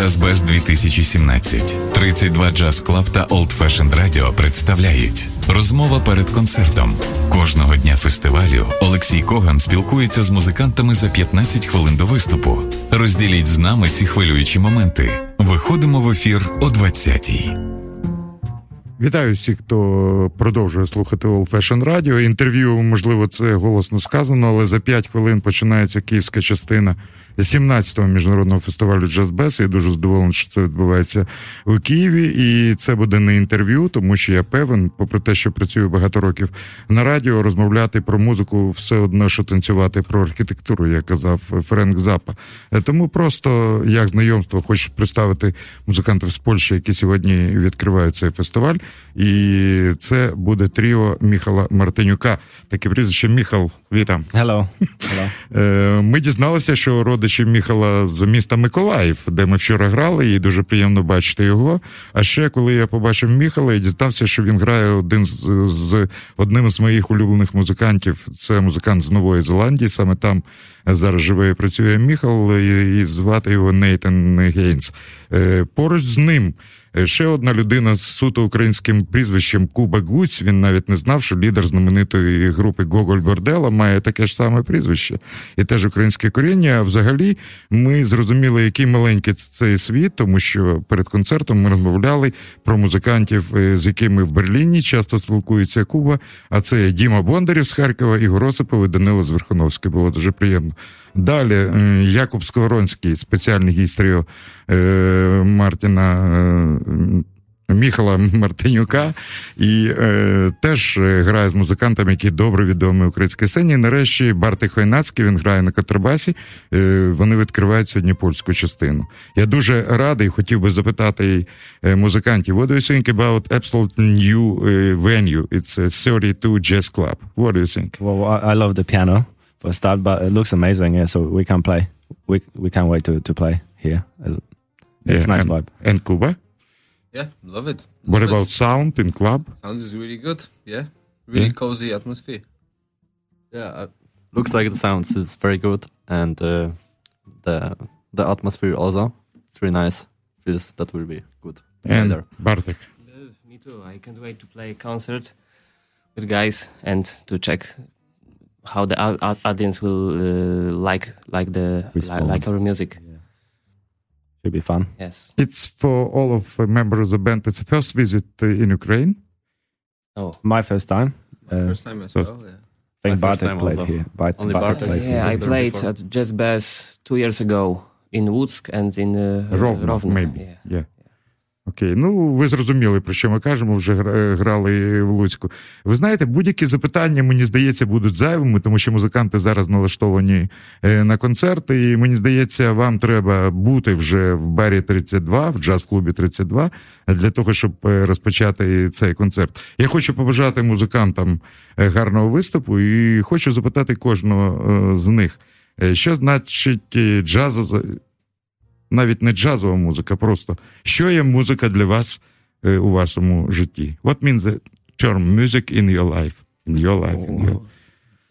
Джазбез 2017. 32 Джаз Клаб та Old Fashioned Radio представляють розмова перед концертом. Кожного дня фестивалю Олексій Коган спілкується з музикантами за 15 хвилин до виступу. Розділіть з нами ці хвилюючі моменти. Виходимо в ефір о 20-й. Вітаю всіх, хто продовжує слухати All Fashion Radio. Інтерв'ю, можливо, це голосно сказано, але за 5 хвилин починається київська частина 17-го міжнародного фестивалю Джазбес. Я дуже задоволений, що це відбувається у Києві. І це буде не інтерв'ю, тому що я певен, попри те, що працюю багато років на радіо, розмовляти про музику все одно, що танцювати про архітектуру, як казав Френк Запа. Тому просто як знайомство хочу представити музикантів з Польщі, які сьогодні відкривають цей фестиваль. І це буде тріо Міхала Мартинюка. Таке прізвище Міхал. Вітам. Hello. Hello. Ми дізналися, що родичі Міхала з міста Миколаїв, де ми вчора грали, і дуже приємно бачити його. А ще коли я побачив Міхала, я дізнався, що він грає один з, з одним з моїх улюблених музикантів. Це музикант з Нової Зеландії. Саме там зараз живе і працює Міхал, і, і звати його Нейтан Гейнс. Поруч з ним. Ще одна людина з суто українським прізвищем Куба Гуць. Він навіть не знав, що лідер знаменитої групи Гоголь Бордела має таке ж саме прізвище і теж українське коріння. А взагалі ми зрозуміли, який маленький цей світ, тому що перед концертом ми розмовляли про музикантів, з якими в Берліні часто спілкується Куба. А це Діма Бондарів з Харкова, Ігор Осипов і з Верхоновський. Було дуже приємно. Далі Якуб Сковоронський, спеціальний гість тріо Мартіна Міхала Мартинюка, і е, теж грає з музикантами, які добре відомі українській сцені. Нарешті Бартик Хойнацький, він грає на контрабасі. Е, вони відкривають сьогодні польську частину. Я дуже радий, хотів би запитати музикантів, what do you think about absolutely new venue? It's a 32 jazz club. What do you think? Well, I love the piano for a start, but it looks amazing. Yeah, so we can play. We we can't wait to to play here. It's yeah, nice and, vibe. And Kuba? Yeah, love it. What Love about it. sound in club? Sound is really good. Yeah, really Yeah. cozy atmosphere. Yeah, uh, looks like the sounds is very good, and uh, the the atmosphere also. It's really nice. Feels that will be good. And Later. Bartek. Me too. I can't wait to play a concert with guys and to check how the audience will uh, like like the like our music. Yeah. Should be fun. Yes, it's for all of the members of the band. It's the first visit uh, in Ukraine. Oh, my first time. My uh, first time as so well. Yeah. I think Bartek played here. Bart Only Bartek, Bartek played yeah, here. I played at Jazz Bez two years ago in Lutsk and in uh, Rovno, Rovno. maybe. Yeah. yeah. Окей, ну ви зрозуміли, про що ми кажемо, вже грали в Луцьку. Ви знаєте, будь-які запитання, мені здається, будуть зайвими, тому що музиканти зараз налаштовані е, на концерти. І мені здається, вам треба бути вже в барі 32, в джаз-клубі 32, для того, щоб е, розпочати цей концерт. Я хочу побажати музикантам е, гарного виступу і хочу запитати кожного е, з них, е, що значить е, джазо навіть не джазова музика, просто що є музика для вас е, у вашому житті? What means the term music in your life? In your life, in your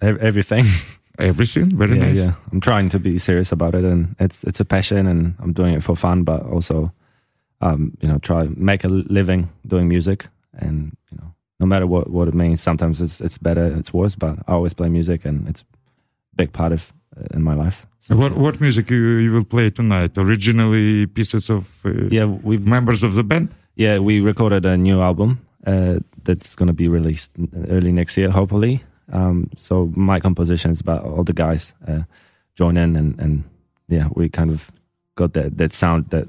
Ev- everything. everything? Very yeah, nice. yeah. I'm trying to be serious about it, and it's it's a passion, and I'm doing it for fun, but also, um, you know, try make a living doing music, and you know, no matter what what it means, sometimes it's it's better, it's worse, but I always play music, and it's a big part of uh, in my life. So, What what music you, you will play tonight? Originally pieces of uh, yeah, we've members of the band? Yeah, we recorded a new album uh, that's going to be released early next year, hopefully. Um, so my compositions, but all the guys uh, join in, and, and yeah, we kind of got that, that sound that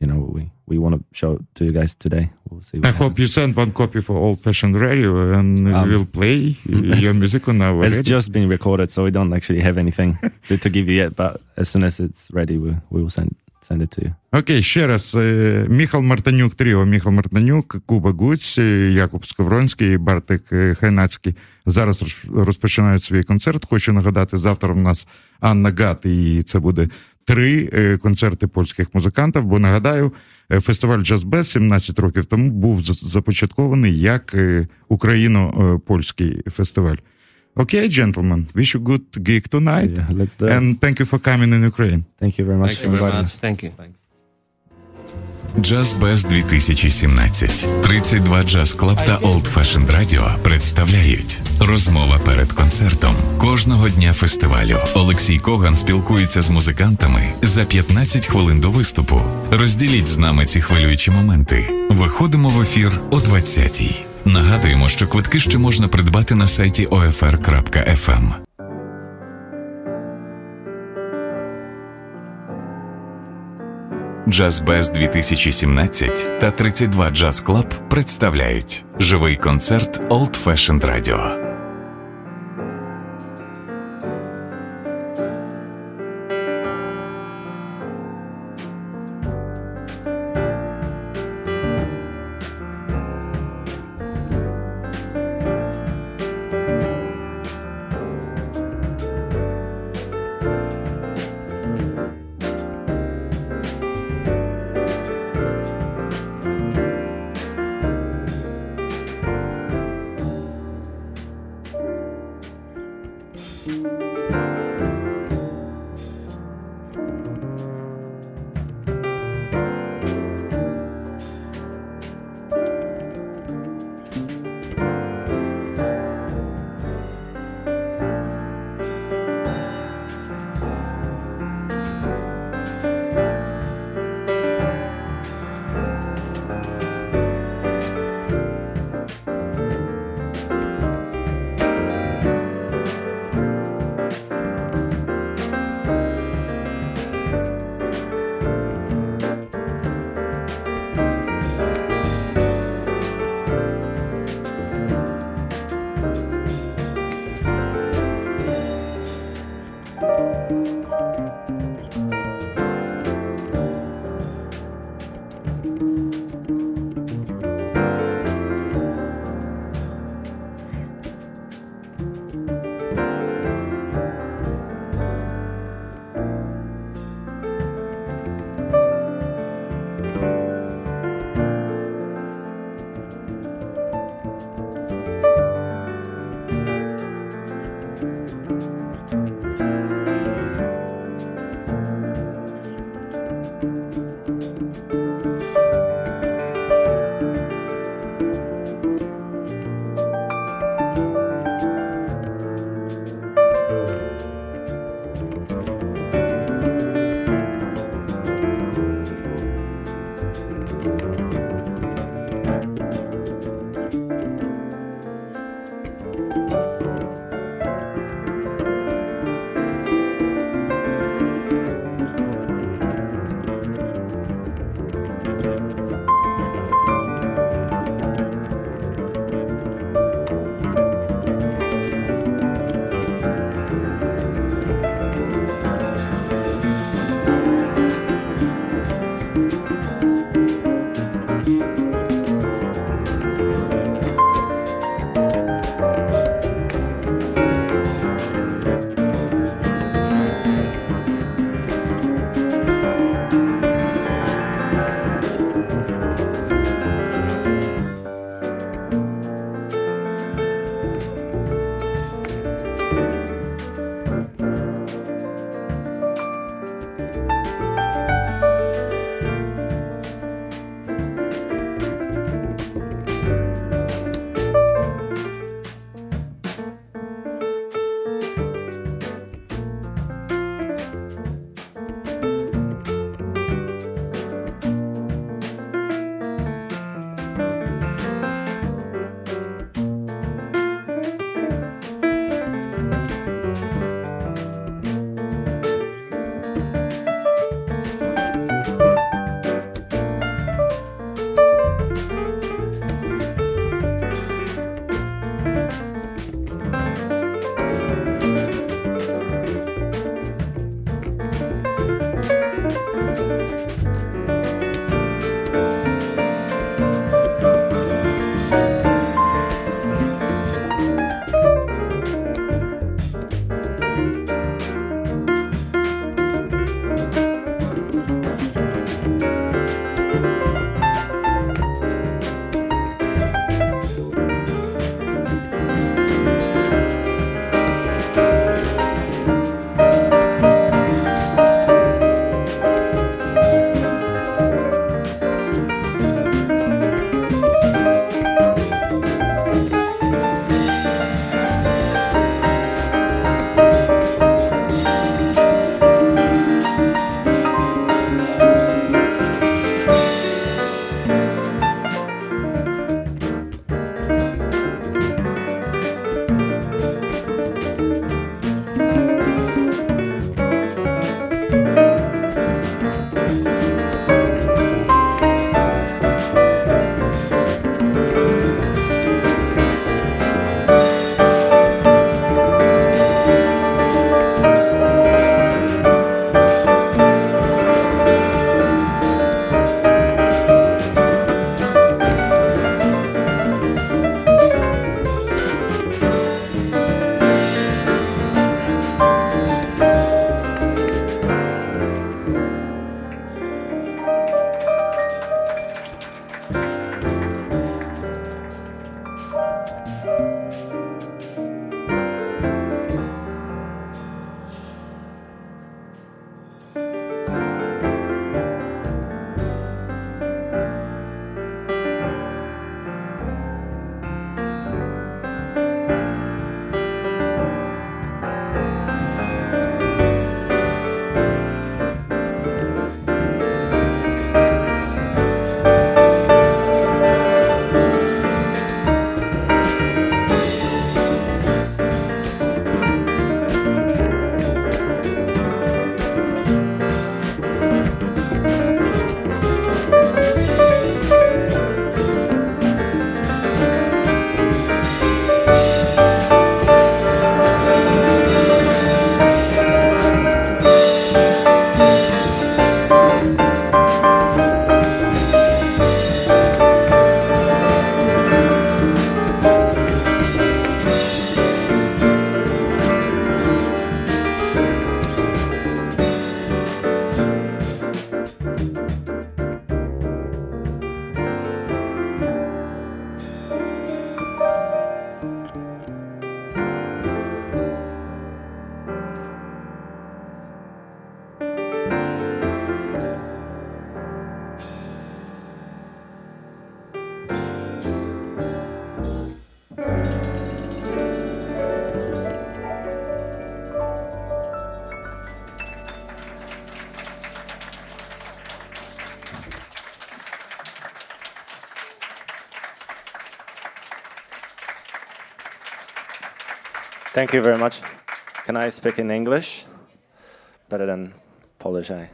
you know we, we want to show to you guys today. We'll see. I What hope you send one copy for Old Fashioned Radio and Um, we will play your music on our It's radio. just been recorded, so we don't actually have anything to, to give you yet. But as soon as it's ready, we we will send send it to you. Окей, ще раз. е, Міхал Мартанюк, тріо Міхал Мартанюк, Куба Гуць, е, Якуб Скавронський, Бартик е, Хайнацький зараз розпочинають свій концерт. Хочу нагадати, завтра в нас Анна Гат, і це буде три е, концерти польських музикантів. Бо нагадаю, е, фестиваль Джазбез 17 років тому був за- започаткований як е, україно-польський фестиваль. Окей, gentlemen, wish you good gig tonight. Yeah, let's do it. And thank you for coming in Ukraine. Thank you very much Thank for you very inviting much. us. Thank you. Thanks. Джаз Без 2017. 32 Джаз Клаб та Old Fashioned Radio представляють розмова перед концертом. Кожного дня фестивалю Олексій Коган спілкується з музикантами за 15 хвилин до виступу. Розділіть з нами ці хвилюючі моменти. Виходимо в ефір о 20-й. Нагадуємо, що квитки ще можна придбати на сайті OFR.FM. Джаз Без 2017 та 32 Джаз Клаб представляють живий концерт Old Fashioned Radio. Thank you very much. Can I speak in English? Better than Polish, eh?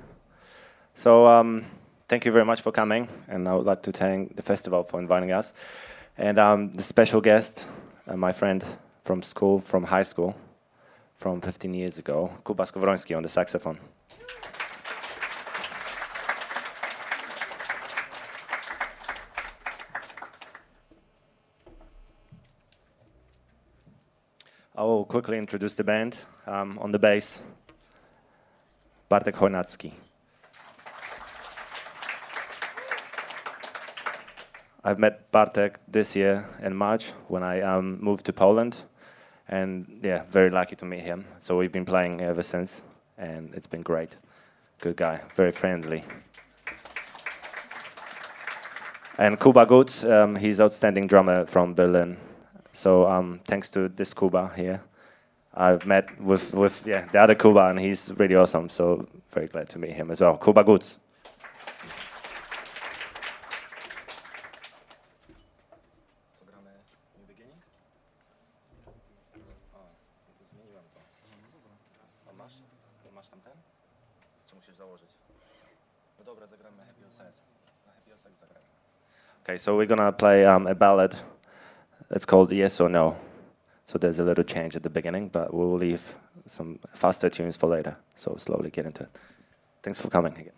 So, um, thank you very much for coming, and I would like to thank the festival for inviting us. And um, the special guest, uh, my friend from school, from high school, from 15 years ago, Kuba Skowroński on the saxophone. Will quickly introduce the band. Um, on the bass, Bartek Chojnacki. I've met Bartek this year in March when I um, moved to Poland, and yeah, very lucky to meet him. So we've been playing ever since, and it's been great. Good guy, very friendly. And Kuba Gudz, um, he's outstanding drummer from Berlin. So um, thanks to this Kuba here, I've met with with yeah the other Kuba, and he's really awesome. So very glad to meet him as well. Kuba Gudz. Okay, so we're gonna play um, a ballad. It's called Yes or No. So there's a little change at the beginning, but we'll leave some faster tunes for later. So slowly get into it. Thanks for coming again.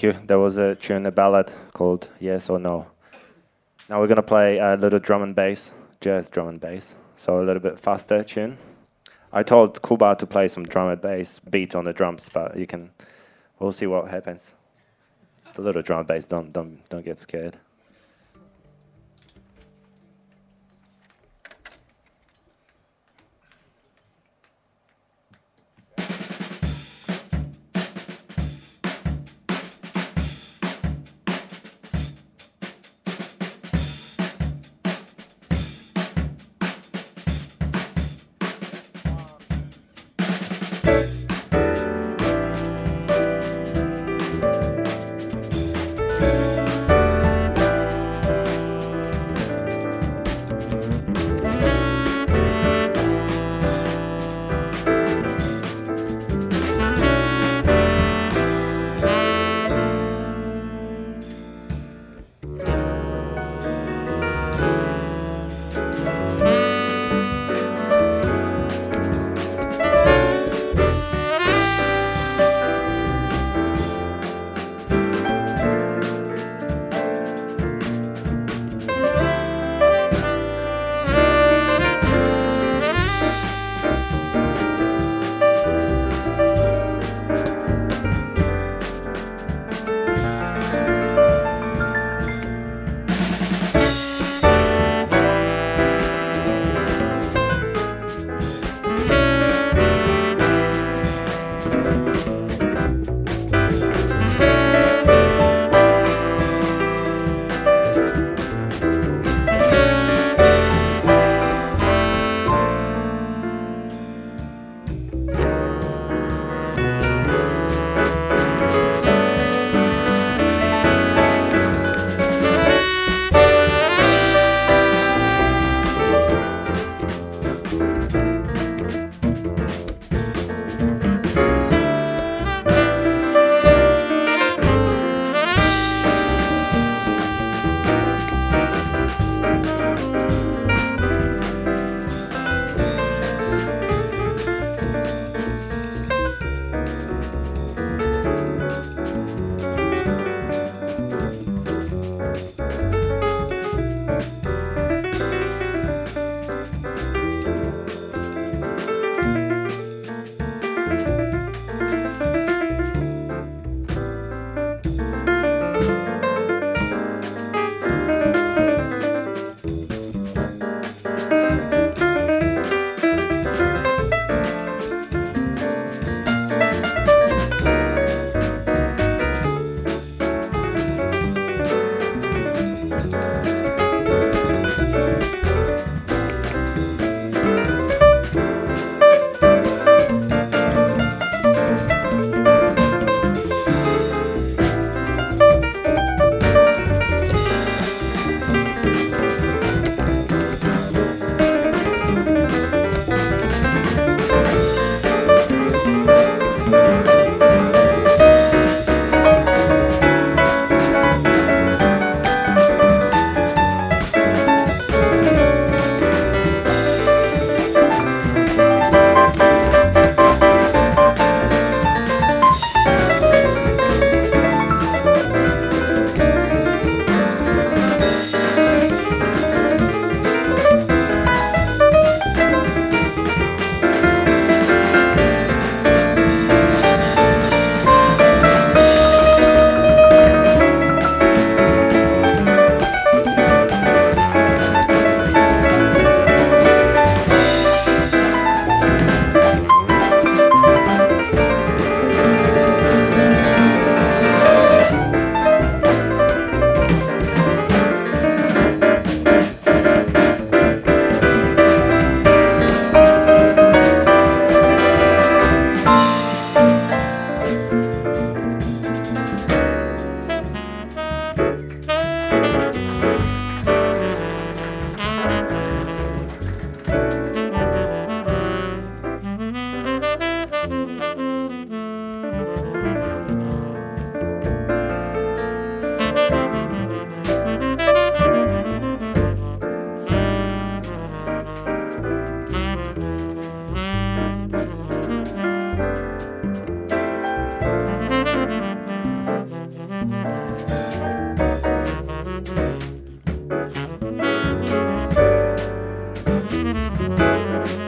Thank you. There was a tune, a ballad called Yes or No. Now we're gonna play a little drum and bass, jazz drum and bass. So a little bit faster tune. I told Kuba to play some drum and bass beat on the drums, but you can. We'll see what happens. It's a little drum and bass. Don't don't don't get scared.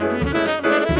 Música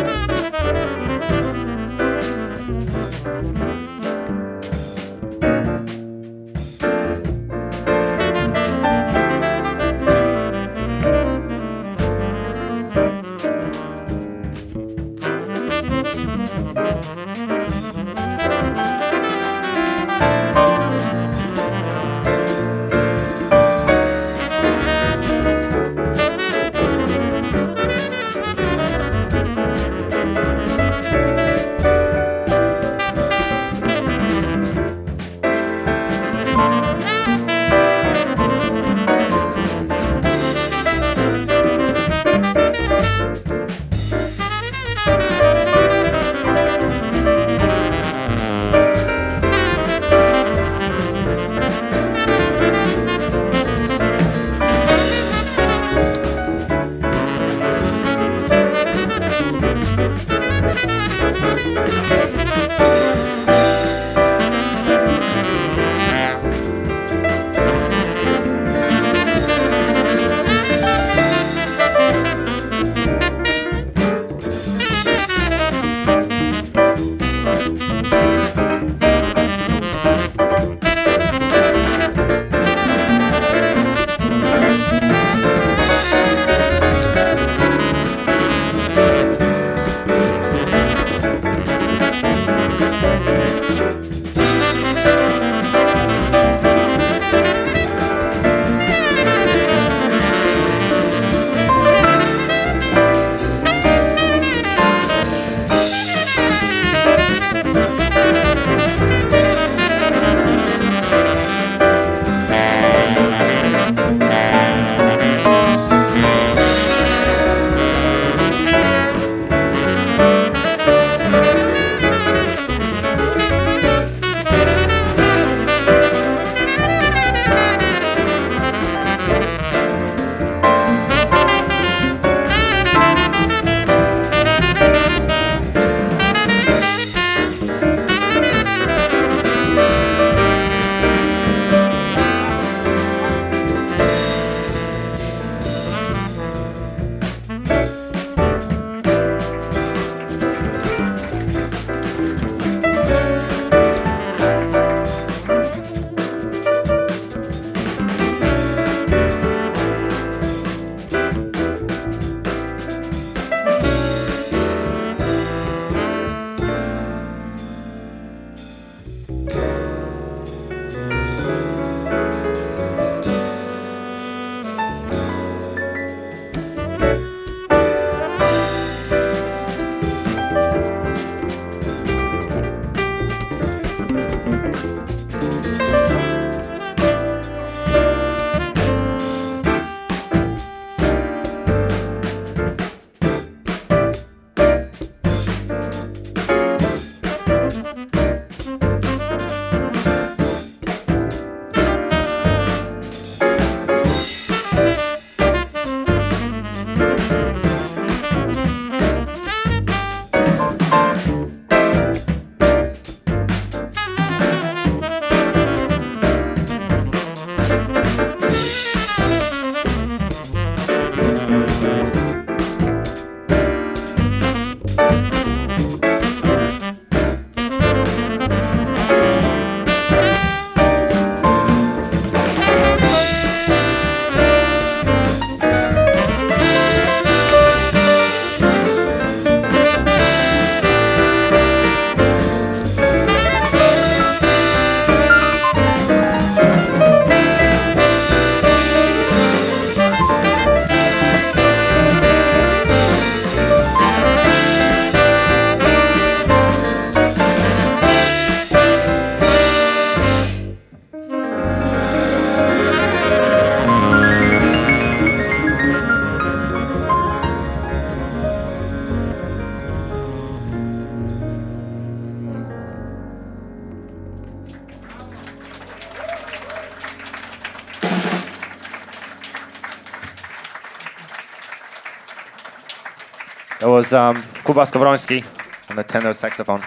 was um, Kuba Skowroński on the tenor saxophone.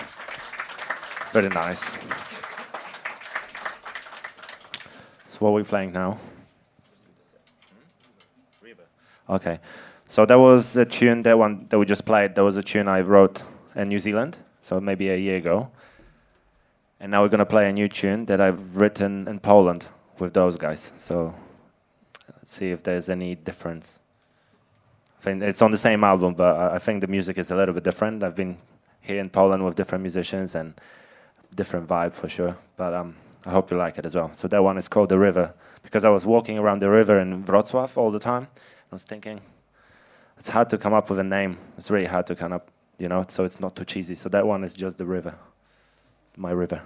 Very nice. So what are we playing now? Okay. So that was a tune, that one that we just played, that was a tune I wrote in New Zealand, so maybe a year ago. And now we're going to play a new tune that I've written in Poland with those guys. So let's see if there's any difference. I think it's on the same album, but I think the music is a little bit different. I've been here in Poland with different musicians and different vibe for sure. But um, I hope you like it as well. So that one is called The River because I was walking around the river in Wrocław all the time. I was thinking, it's hard to come up with a name. It's really hard to come up, you know, so it's not too cheesy. So that one is just The River, My River.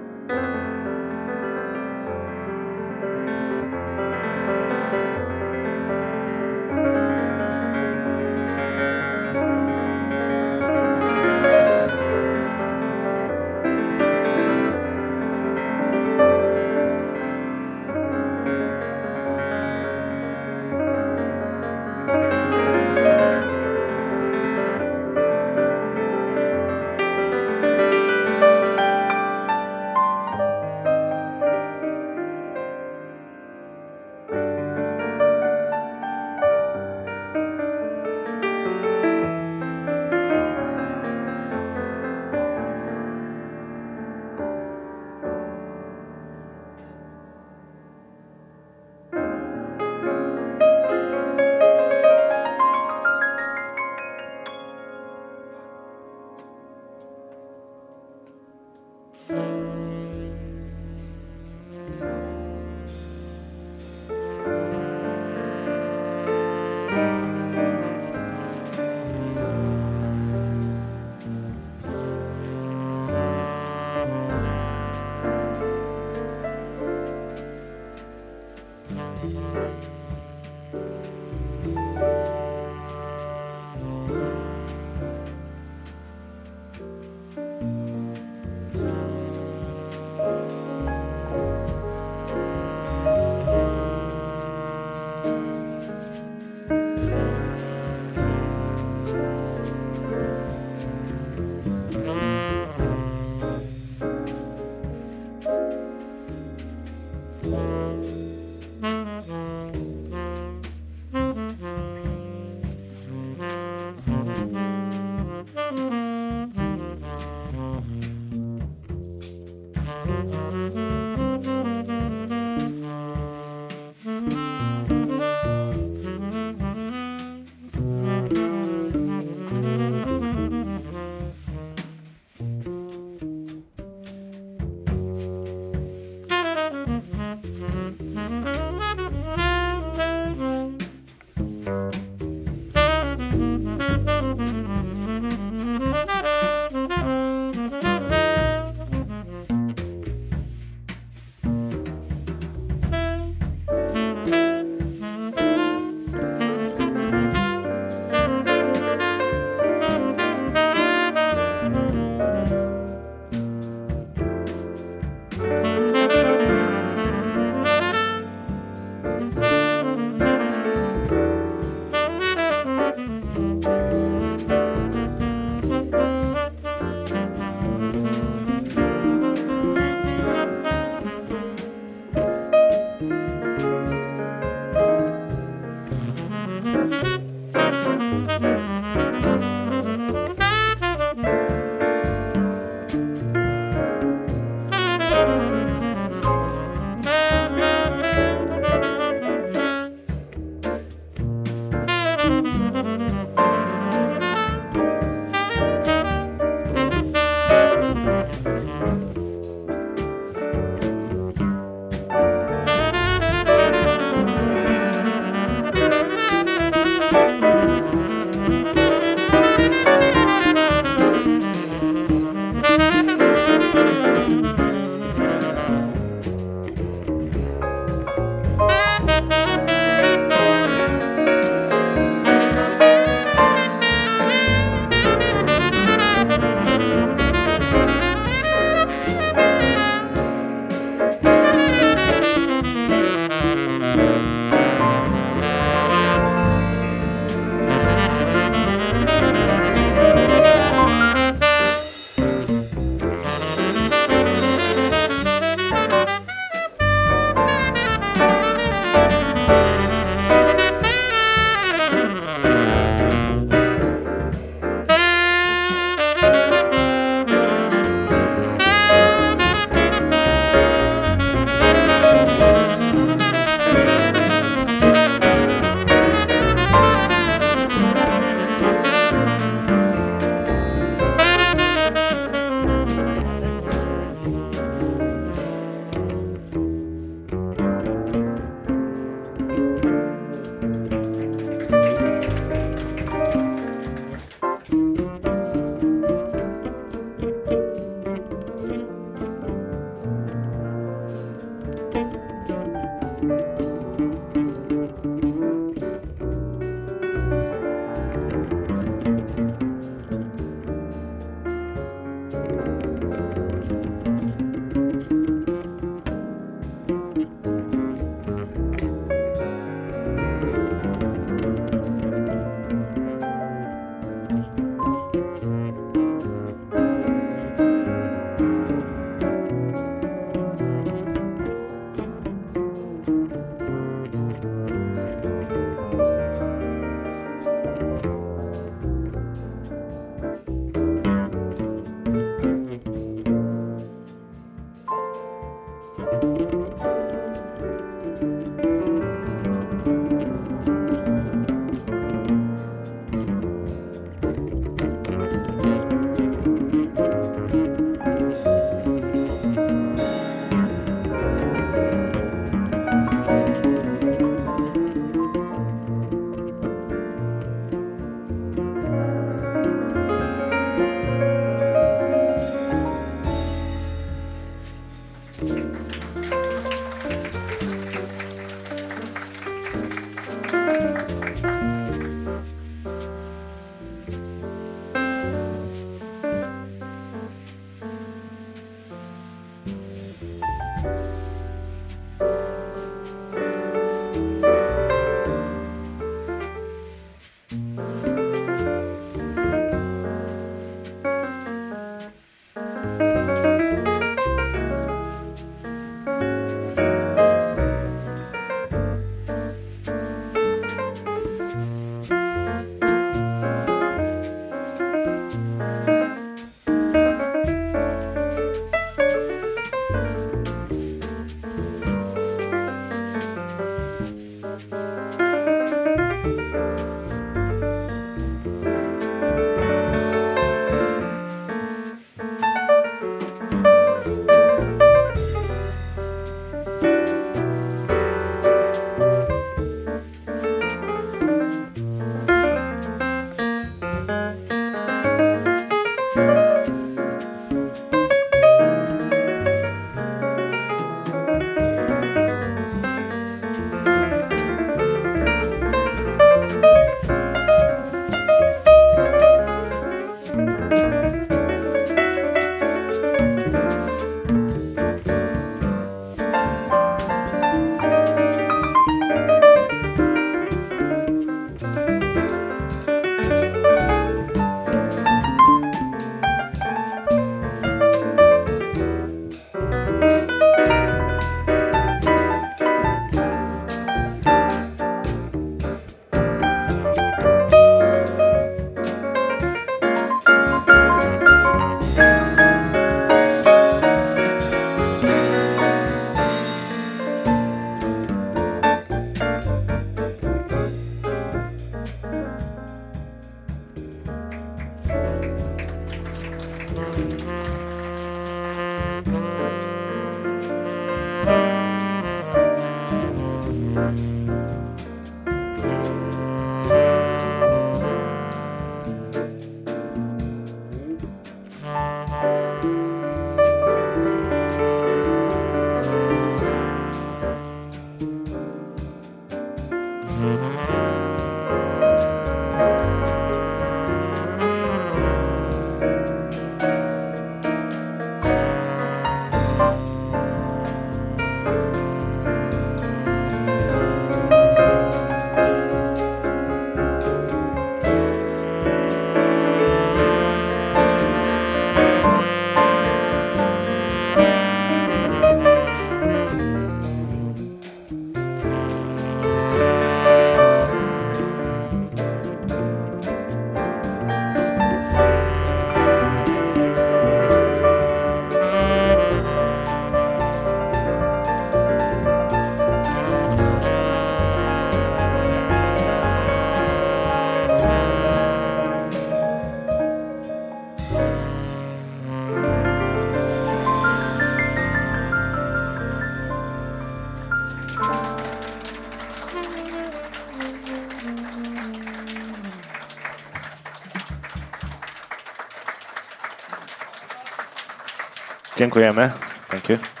Dziękujemy. Thank you.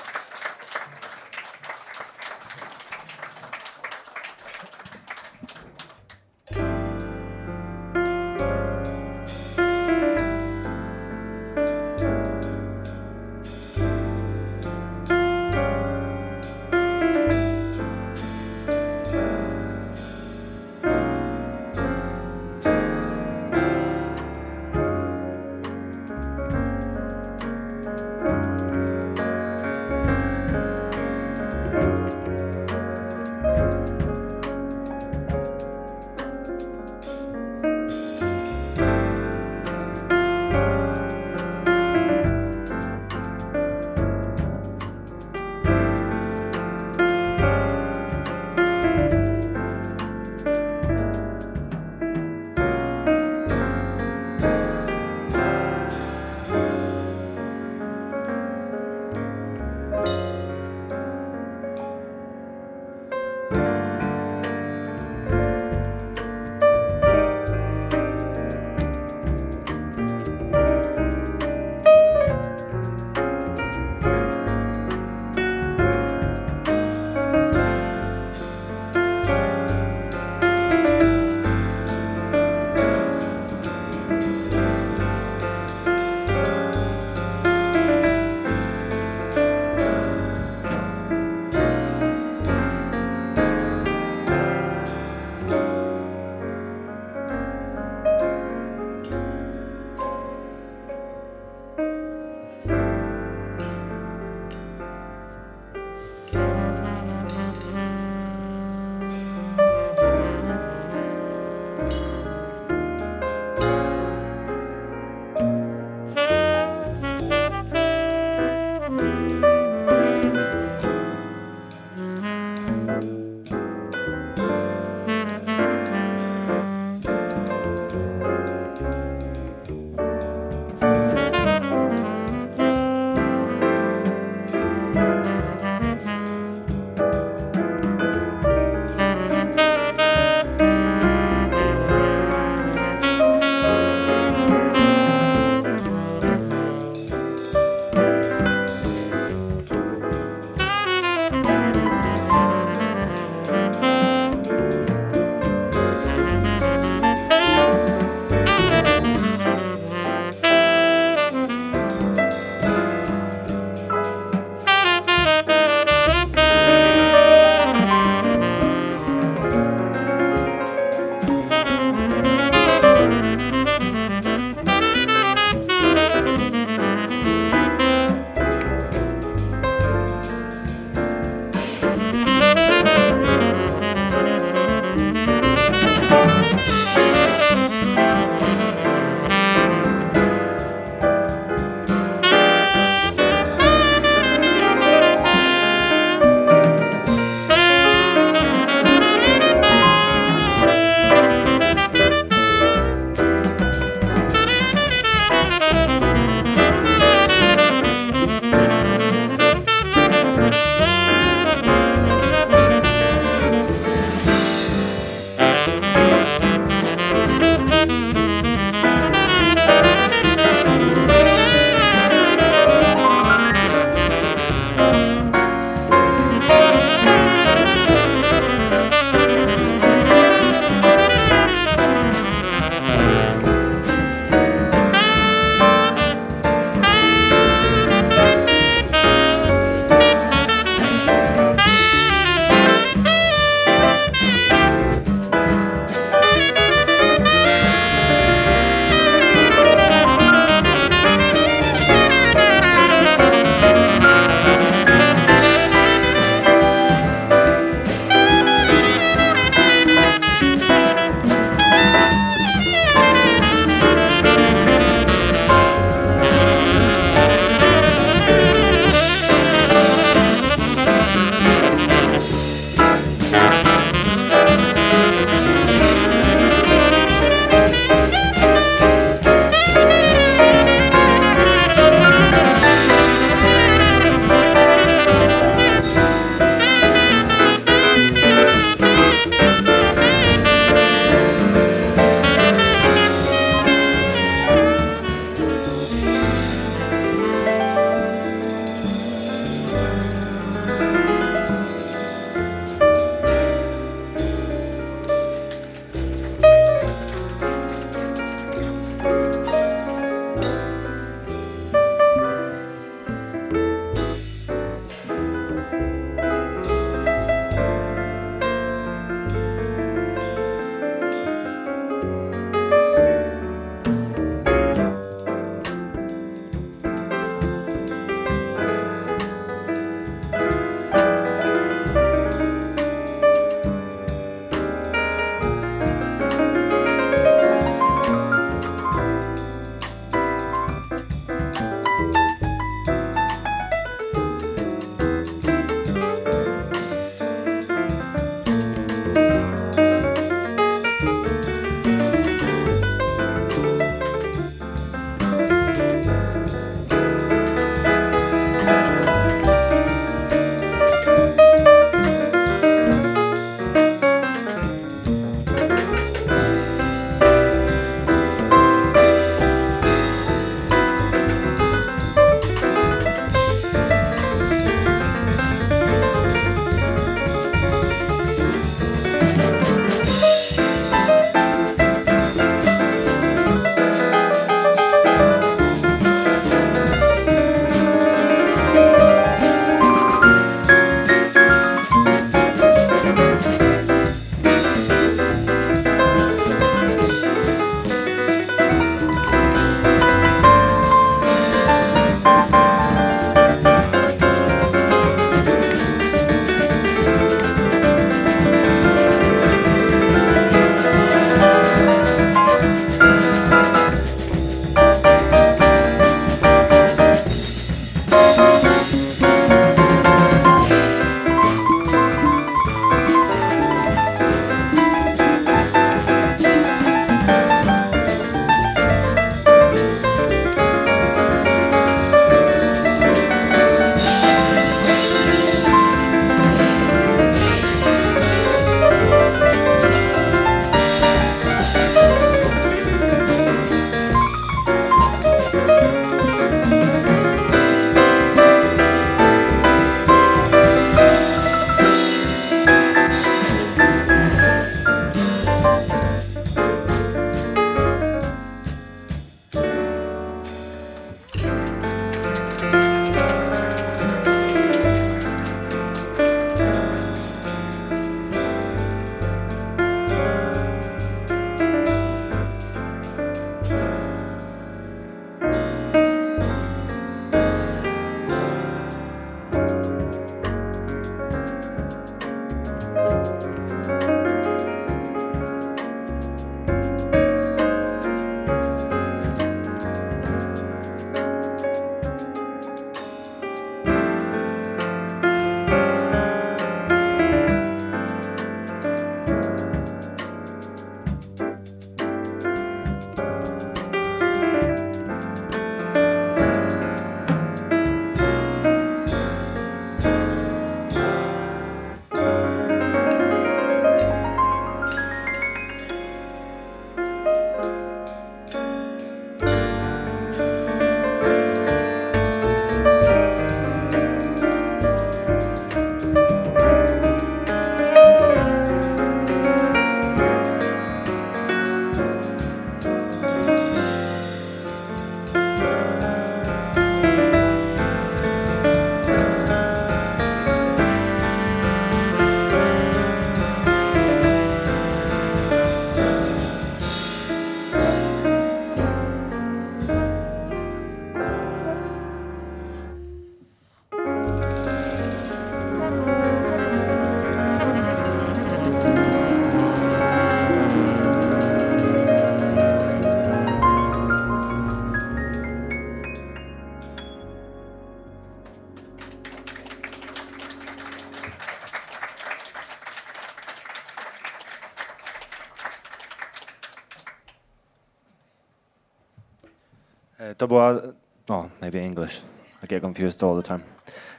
Była, oh, maybe English. I get confused all the time.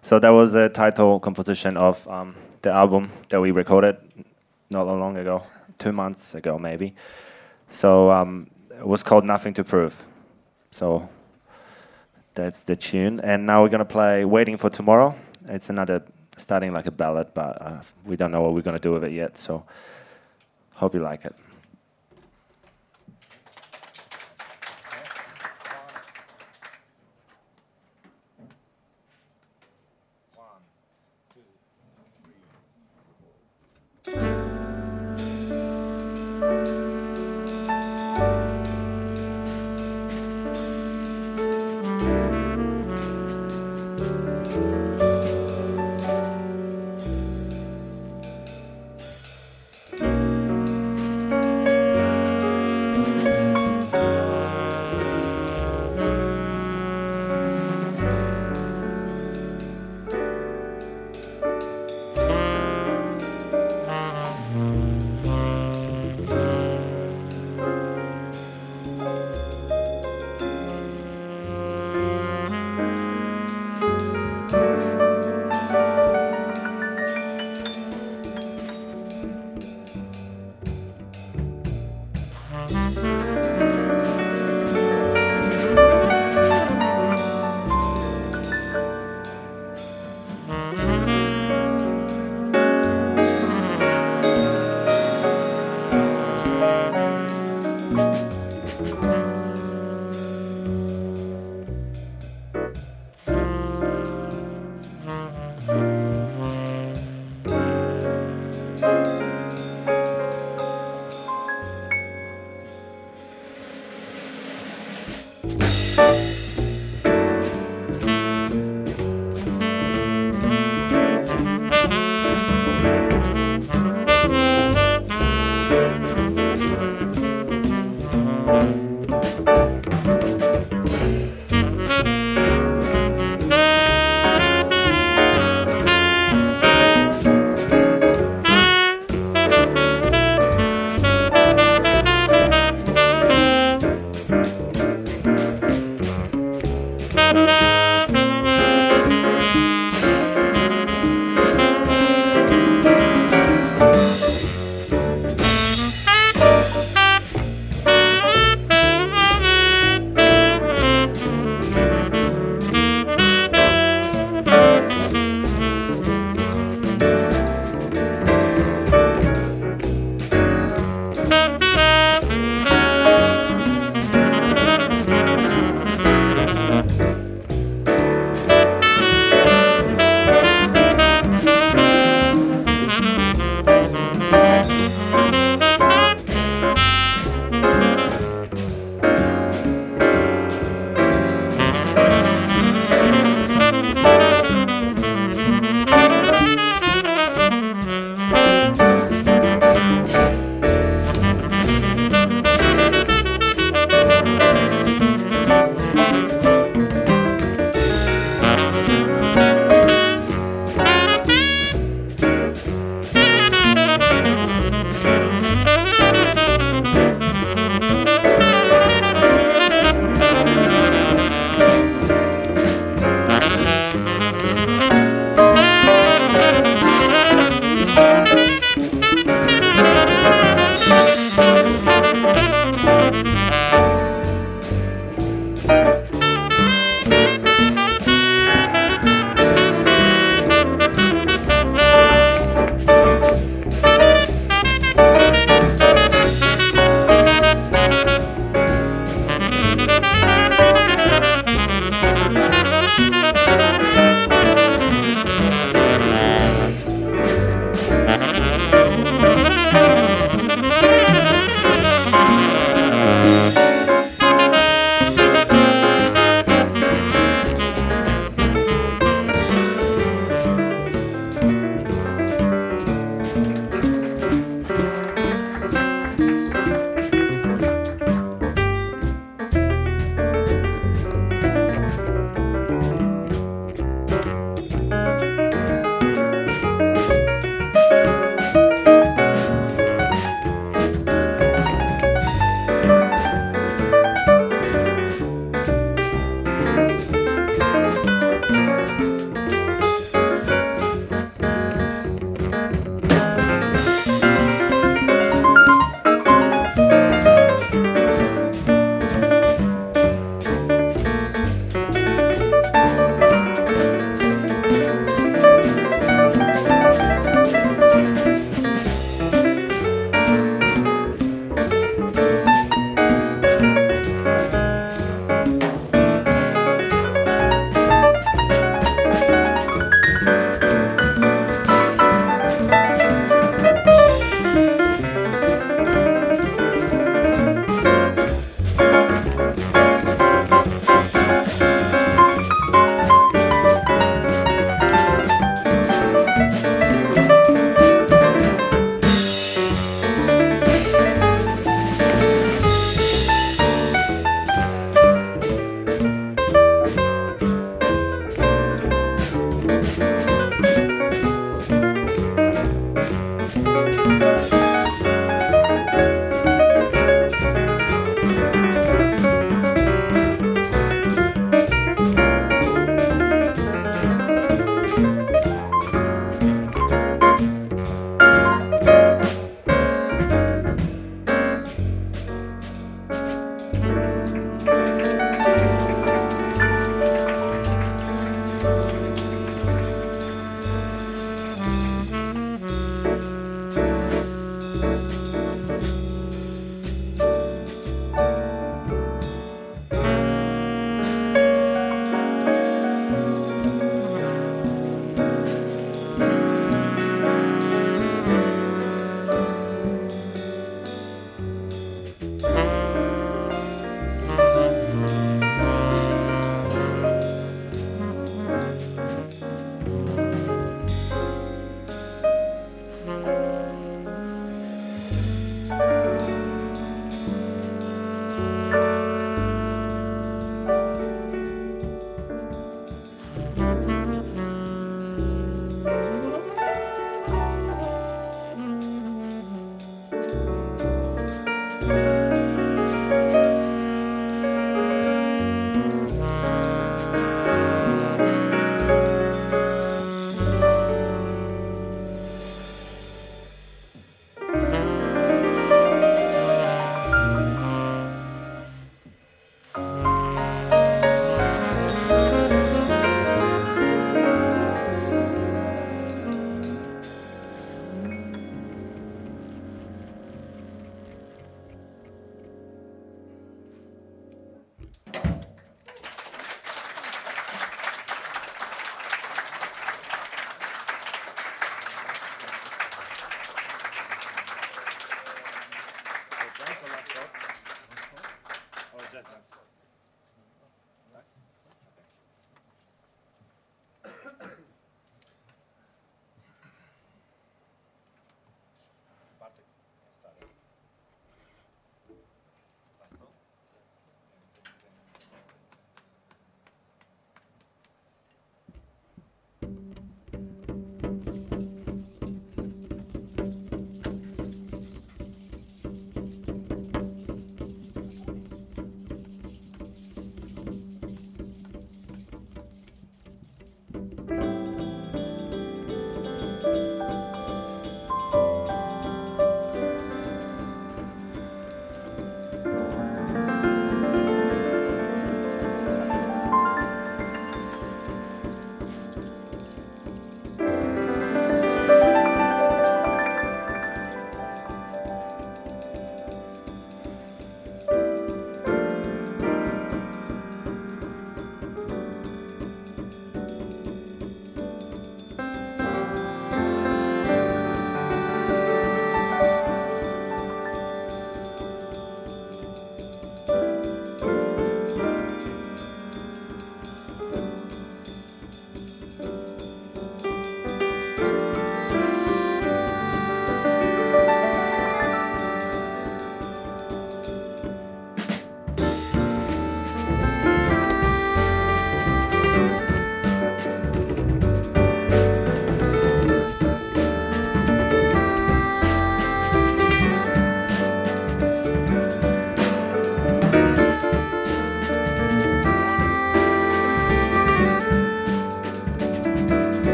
So that was the title composition of um, the album that we recorded not long ago, two months ago maybe. So um, it was called Nothing to Prove. So that's the tune. And now we're gonna play Waiting for Tomorrow. It's another starting like a ballad, but uh, we don't know what we're gonna do with it yet. So hope you like it.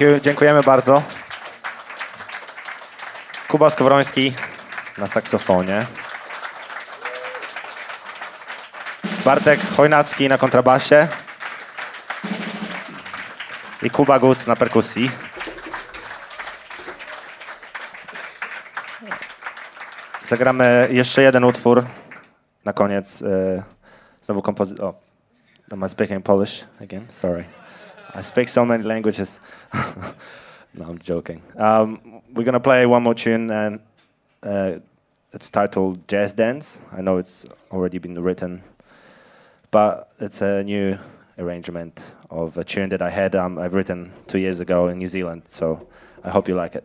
You, dziękujemy bardzo. Kuba Skowroński na saksofonie. Bartek Chojnacki na kontrabasie. I Kuba Guc na perkusji. Zagramy jeszcze jeden utwór na koniec. e, Znowu kompozycja. O, am I speaking Polish again? Sorry. I speak so many languages. no, I'm joking. Um, we're gonna play one more tune, and uh, it's titled Jazz Dance. I know it's already been written, but it's a new arrangement of a tune that I had um, I've written two years ago in New Zealand. So I hope you like it.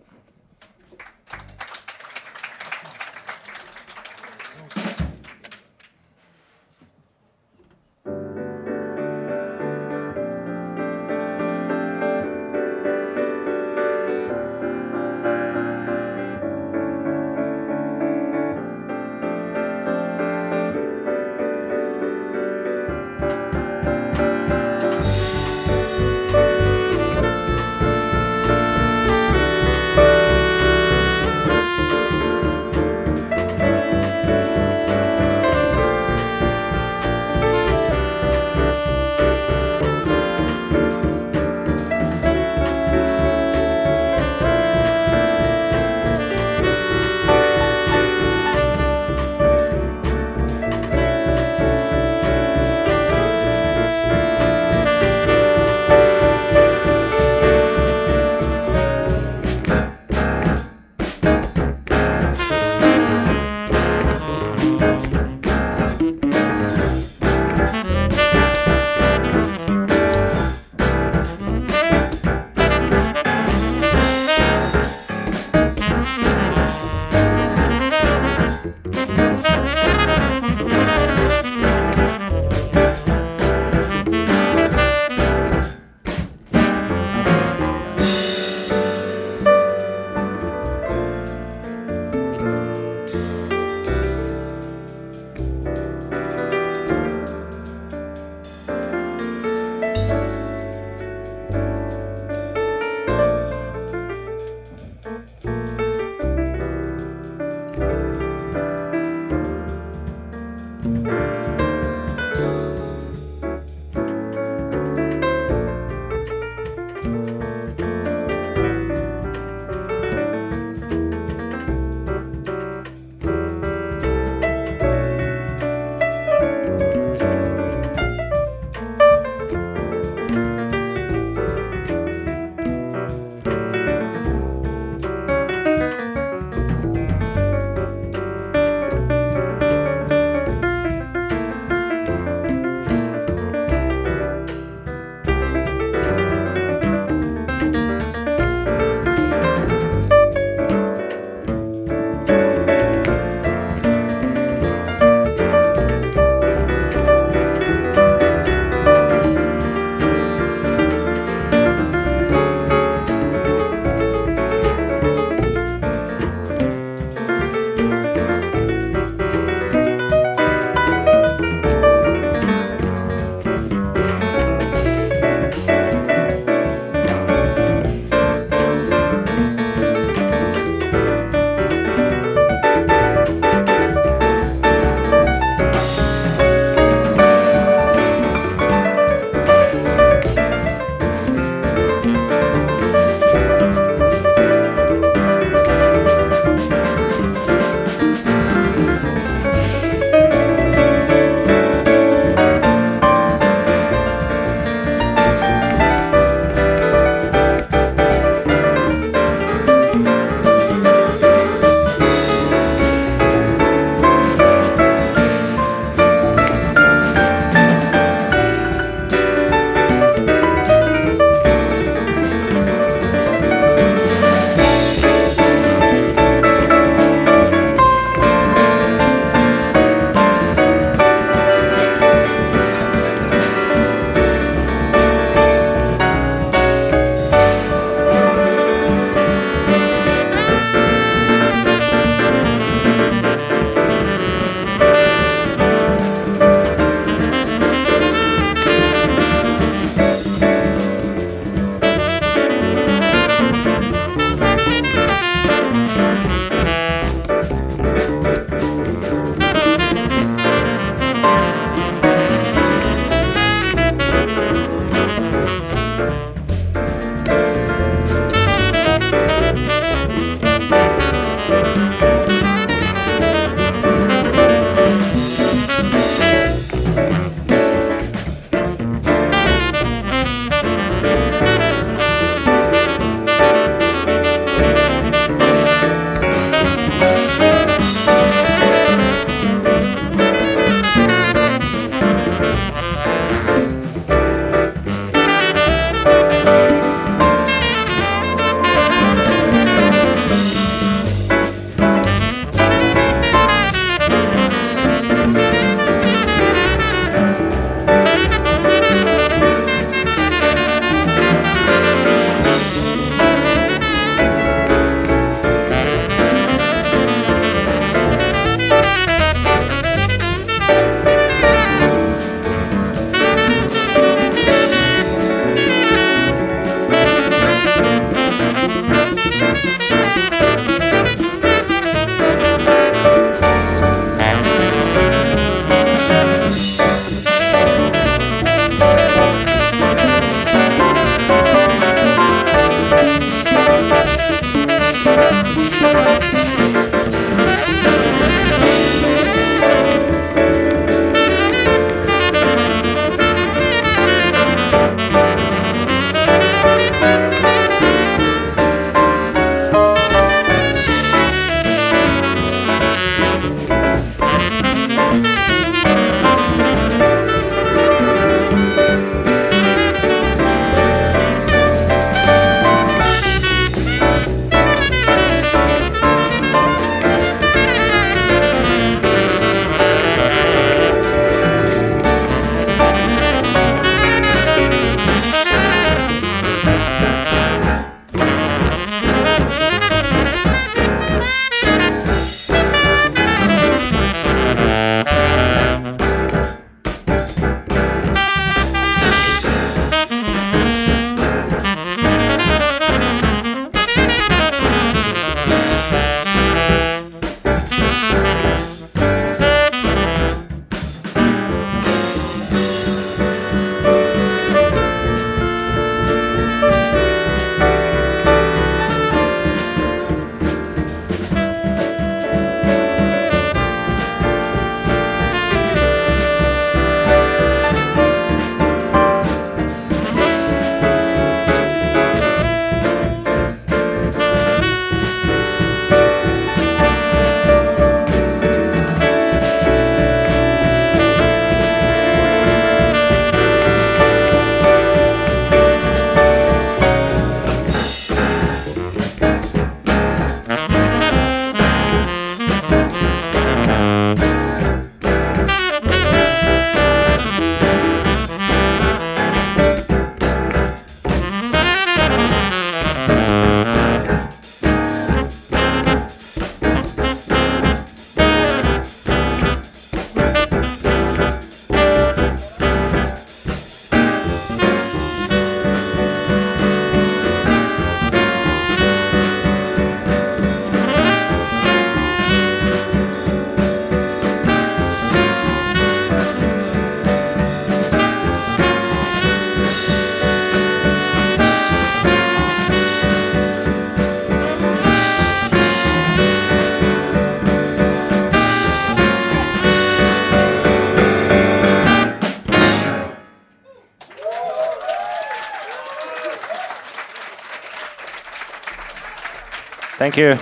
Thank you.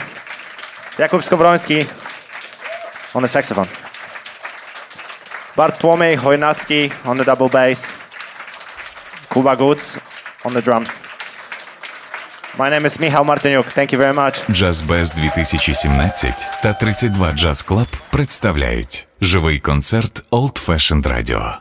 Jakub Skowroński on the saxophone. Bartłomiej Chojnacki on the double bass. Kuba Gudz on the drums. My name is Michał Martyniuk. Thank you very much. JazzBez 2017 та 32 Jazz Club представляють живий концерт Old Fashioned Radio.